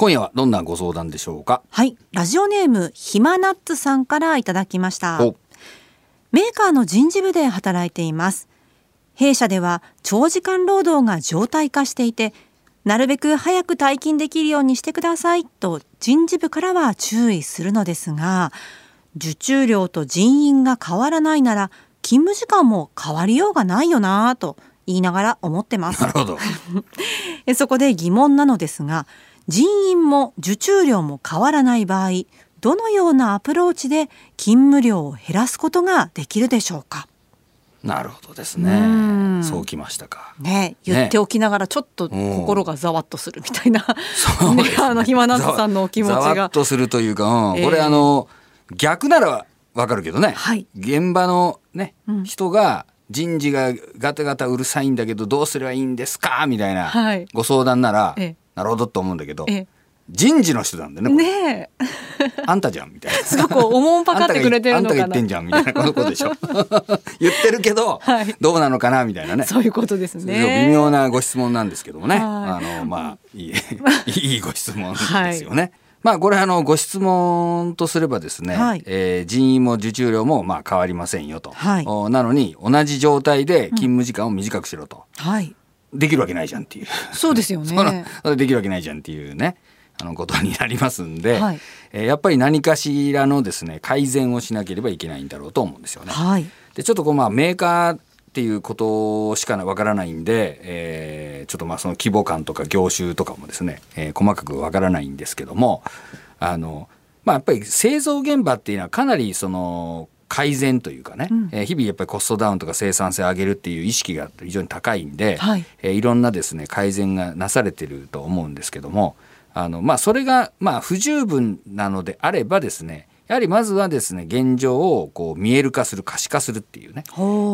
今夜はどんなご相談でしょうか？はい。ラジオネームひまナッツさんからいただきました。メーカーの人事部で働いています。弊社では長時間労働が常態化していてなるべく早く退勤できるようにしてくださいと人事部からは注意するのですが受注量と人員が変わらないなら勤務時間も変わりようがないよなと言いながら思ってます。なるほど。そこで疑問なのですが人員も受注量も変わらない場合どのようなアプローチで勤務量を減らすことができるでしょうか？なるほどですね。そうきましたか。ね言っておきながらちょっと心がざわっとするみたいな、ね、ね、あの暇なさんのお気持ちが。ざわっとするというか、うん。えー、これあの逆ならわかるけどね、はい、現場のね、うん、人が人事がガタガタうるさいんだけどどうすればいいんですか？みたいなご相談なら、はい、なるほどと思うんだけど、ええ、人事の人なんでねね あんたじゃんみたいな。すごくおもんぱかってくれてるのかな。あんたが言ってんじゃんみたいな。ことでしょ。言ってるけど、はい、どうなのかなみたいなね。そういうことですね。微妙なご質問なんですけどもね。あのまあいいいいご質問ですよね、はい。まあこれあのご質問とすればですね、はい、えー、人員も受注量もまあ変わりませんよと、はい、なのに同じ状態で勤務時間を短くしろと、うん、はい、できるわけないじゃんっていう。そうですよね。できるわけないじゃんっていうね。あのことになりますんで、はい、えー、やっぱり何かしらのですね改善をしなければいけないんだろうと思うんですよね。はい、でちょっとこうまあメーカーっていうことしかわからないんで、えー、ちょっとまあその規模感とか業種とかもですね、えー、細かくわからないんですけどもあの、まあ、やっぱり製造現場っていうのはかなりその改善というかね、うん、えー、日々やっぱりコストダウンとか生産性を上げるっていう意識が非常に高いんで、はい、えー、いろんなですね改善がなされてると思うんですけどもあの、まあ、それがまあ不十分なのであればですねやはりまずはですね現状をこう見える化する可視化するっていうね、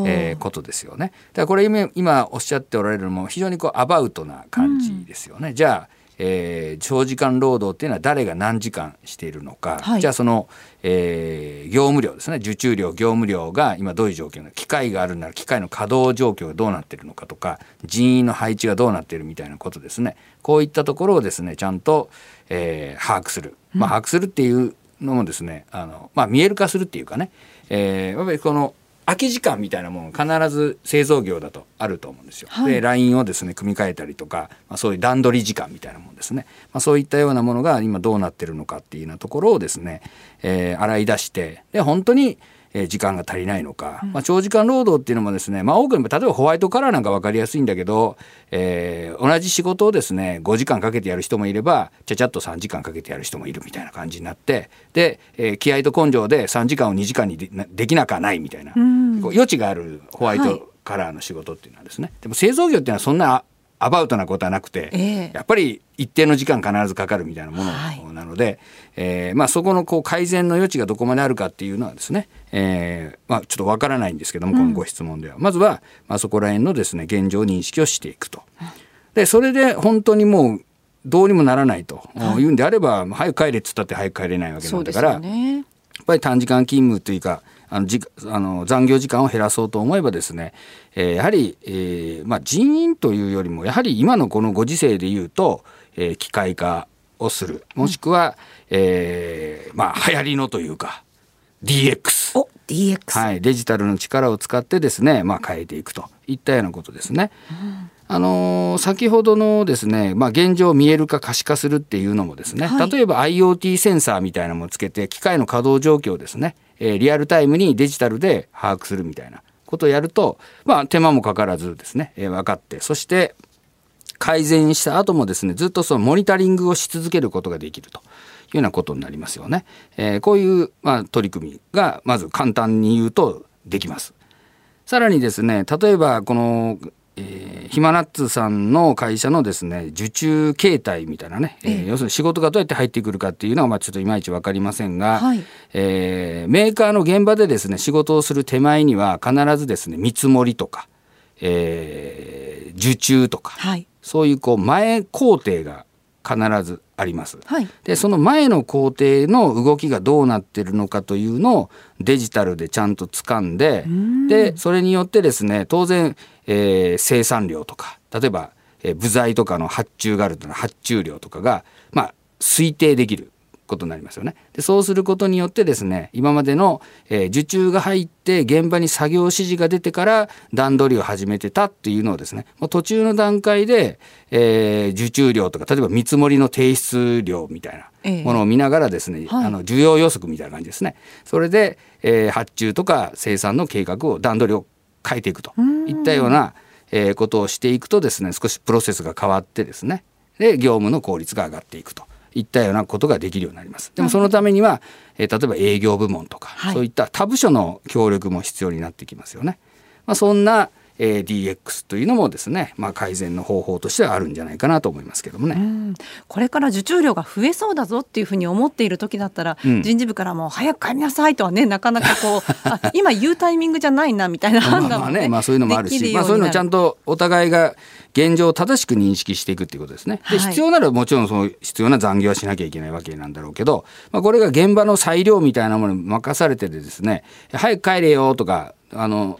えー、ことですよね。だからこれ今今おっしゃっておられるのも非常にこうアバウトな感じですよね。うん、じゃあえー、長時間労働っていうのは誰が何時間しているのか、はい、じゃあその、えー、業務量ですね。受注量業務量が今どういう状況なのか機械があるなら機械の稼働状況がどうなってるのかとか人員の配置がどうなってるみたいなことですね。こういったところをですねちゃんと、えー、把握する、まあ、把握するっていうのもですねあの、まあ、見える化するっていうかね、えー、やっぱりこの空き時間みたいなもの必ず製造業だとあると思うんですよ。はい、で LINE をですね組み替えたりとか、まあ、そういう段取り時間みたいなもんですね、まあ、そういったようなものが今どうなってるのかっていうようなところをですね、えー、洗い出してで本当にえ時間が足りないのか、まあ、長時間労働っていうのもですね、まあ、多くの例えばホワイトカラーなんか分かりやすいんだけど、えー、同じ仕事をですね5時間かけてやる人もいればちゃちゃっと3時間かけてやる人もいるみたいな感じになってで、えー、気合と根性で3時間を2時間にでできなかないみたいな、余地があるホワイトカラーの仕事っていうのはですね、はい、でも製造業っていうのはそんなアバウトなことはなくて、えー、やっぱり一定の時間必ずかかるみたいなものなので、はい、えー、まあ、そこのこう改善の余地がどこまであるかっていうのはですね、えー、まあ、ちょっとわからないんですけども、このご質問では、まずは、まあ、そこら辺のですね現状認識をしていくと。でそれで本当にもうどうにもならないとい。うんであれば、早く帰れっつったって早く帰れないわけなんだから、ね、やっぱり短時間勤務というかあのじあの残業時間を減らそうと思えばですね、えー、やはり、えーまあ、人員というよりもやはり今のこのご時世でいうと、えー、機械化をする。もしくは、うん、えー、まあ、流行りのというか DX。お DX、はい、デジタルの力を使ってですね、まあ、変えていくと。いったようなことですね。うん。あのー、先ほどのですね、まあ、現状見える化可視化するっていうのもですね、はい、例えば IoT センサーみたいなのもつけて機械の稼働状況をですね、え、リアルタイムにデジタルで把握するみたいなことをやると、まあ、手間もかからずですね、え、分かってそして改善した後もですねずっとそのモニタリングをし続けることができると。いうようなことになりますよね。えー、こういう、まあ、取り組みがまず簡単に言うとできます。さらにですね例えばこの、ヒマナッツさんの会社のですね受注形態みたいなね、えー、要するに仕事がどうやって入ってくるかっていうのはまあちょっといまいち分かりませんが、はい、えー、メーカーの現場でですね仕事をする手前には必ずですね見積もりとか、えー、受注とか、はい、そういうこう前工程が必ずあります。はい、でその前の工程の動きがどうなってるのかというのをデジタルでちゃんと掴んででそれによってですね当然、えー、生産量とか例えば、えー、部材とかの発注があるとの発注量とかがまあ推定できることになりますよね。でそうすることによってですね今までの、えー、受注が入って現場に作業指示が出てから段取りを始めてたっていうのをですねもう途中の段階で、えー、受注量とか例えば見積もりの提出量みたいなものを見ながらですね、えー、あの需要予測みたいな感じですね。それで、えー、発注とか生産の計画を段取りを変えていくと。いったようなえー、ことをしていくとですね少しプロセスが変わってですね。で業務の効率が上がっていくと。いったようなことができるようになります。でもそのためには、えー、例えば営業部門とか、はい、そういった他部署の協力も必要になってきますよね。まあ、そんなえー、DX というのもですね、まあ、改善の方法としてはあるんじゃないかなと思いますけどもね。これから受注量が増えそうだぞっていうふうに思っている時だったら、うん、人事部からもう早く帰りなさいとはねなかなかこう あ今言うタイミングじゃないなみたいな 判断もねまあね、まあ、そういうのもあるしまあ、そういうのをちゃんとお互いが現状を正しく認識していくっていうことですね。で必要ならもちろんその必要な残業はしなきゃいけないわけなんだろうけど、まあ、これが現場の裁量みたいなものに任されててですね早く帰れよとかあの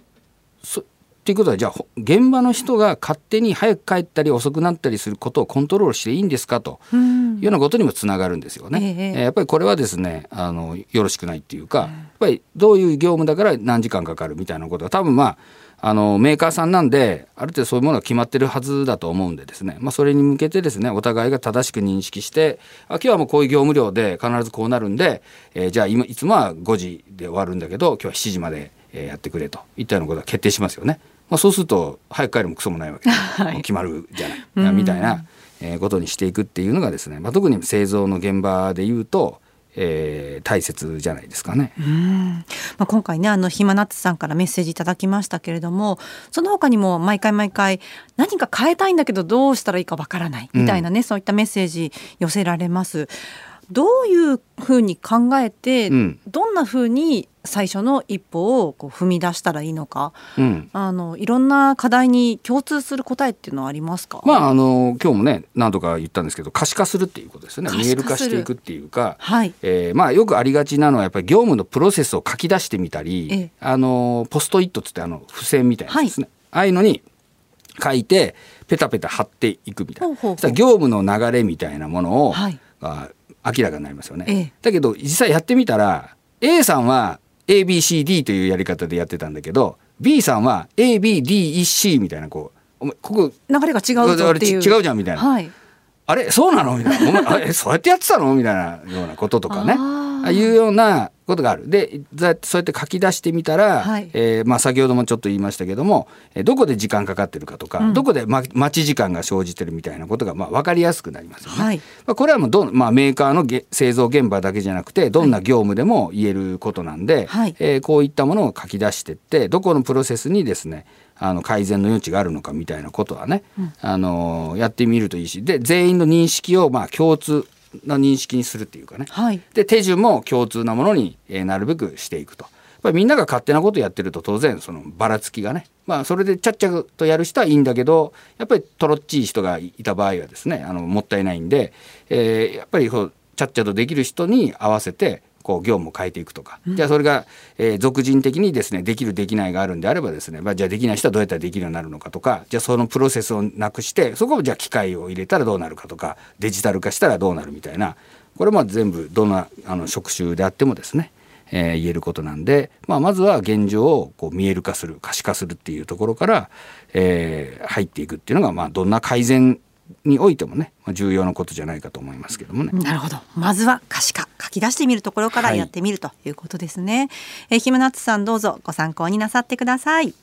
っていうことはじゃあ現場の人が勝手に早く帰ったり遅くなったりすることをコントロールしていいんですかというようなことにもつながるんですよね。えー、やっぱりこれはですねあのよろしくないっていうか、やっぱりどういう業務だから何時間かかるみたいなことが多分まああのメーカーさんなんである程度そういうものが決まってるはずだと思うんでですね、まあ、それに向けてですねお互いが正しく認識してあ今日はもうこういう業務量で必ずこうなるんで、えー、じゃあ今いつもは5時で終わるんだけど今日は7時までやってくれといったようなことが決定しますよね。まあ、そうすると早く帰るもクソもないわけ。で、はい、決まるじゃない、みたいな、えー、ことにしていくっていうのがですね、まあ、特に製造の現場でいうとえー、大切じゃないですかね。まあ、今回ねあのひまなつさんからメッセージいただきましたけれどもその他にも毎回毎回何か変えたいんだけどどうしたらいいかわからないみたいなね、うん、そういったメッセージ寄せられます。どういうふうに考えて、うん、どんなふうに最初の一歩をこう踏み出したらいいのか、うん、あのいろんな課題に共通する答えっていうのはありますか、まあ、あの今日もね何度か言ったんですけど可視化するっていうことですね。見える化していくっていうか、はい。えーまあ、よくありがちなのはやっぱり業務のプロセスを書き出してみたり、あのポストイットっつってあの付箋みたいなですね、はい、ああいうのに書いてペタペタ貼っていくみたいな。業務の流れみたいなものを、はい、明らかになりますよね、ええ、だけど実際やってみたら A さんは ABCD というやり方でやってたんだけど B さんは ABDEC みたいなこうここ流れが違うぞっていう。違うじゃんみたいな、はい、あれそうなのみたいな。あれそうやってやってたのみたいなようなこととかね。あいうようなことがある。でそうやって書き出してみたら、はい、えー、まあ、先ほどもちょっと言いましたけども、えどこで時間かかってるかとか、うん、どこで、ま、待ち時間が生じてるみたいなことが、まあ、分かりやすくなりますよね。はい、まあ、これはもうど、まあ、メーカーの製造現場だけじゃなくてどんな業務でも言えることなんで、はい、えー、こういったものを書き出してってどこのプロセスにですねあの改善の余地があるのかみたいなことはね、うん、あのやってみるといいしで全員の認識をまあ共通な認識にするっていうかね、はい、で手順も共通なものに、えー、なるべくしていくと。やっぱりみんなが勝手なことやってると当然そのばらつきがね。まあそれでちゃっちゃとやる人はいいんだけどやっぱりとろっちい人がいた場合はですねあのもったいないんで、えー、やっぱりこうちゃっちゃとできる人に合わせてこう業務を変えていくとか、じゃあそれが、えー、俗人的にですねできるできないがあるんであればですね、まあ、じゃあできない人はどうやったらできるようになるのかとか。じゃあそのプロセスをなくしてそこをじゃあ機械を入れたらどうなるかとか。デジタル化したらどうなるみたいな。これも全部どんなあの職種であってもですねえー、言えることなんで、まあ、まずは現状をこう見える化する可視化するっていうところから、えー、入っていくっていうのが、まあ、どんな改善においてもね、まあ、重要なことじゃないかと思いますけどもね。なるほど。まずは可視化、書き出してみるところからやってみるということですね。はい、えひむなつさんどうぞご参考になさってください。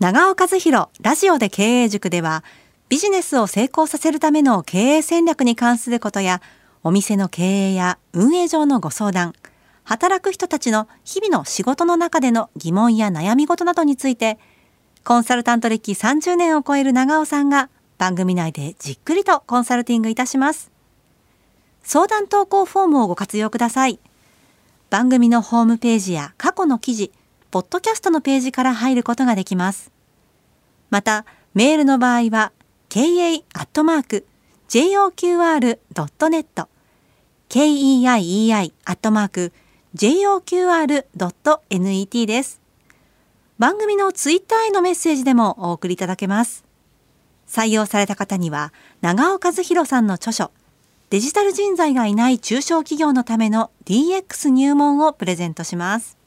長尾和弘ラジオで経営塾ではビジネスを成功させるための経営戦略に関することやお店の経営や運営上のご相談、働く人たちの日々の仕事の中での疑問や悩み事などについてコンサルタント歴30年を超える長尾さんが番組内でじっくりとコンサルティングいたします。相談投稿フォームをご活用ください。番組のホームページや過去の記事、ポッドキャストのページから入ることができます。また、メールの場合は、kei.joqr.net keiei.joqr.net です。番組のツイッターへのメッセージでもお送りいただけます。採用された方には長尾和弘さんの著書デジタル人材がいない中小企業のための DX 入門をプレゼントします。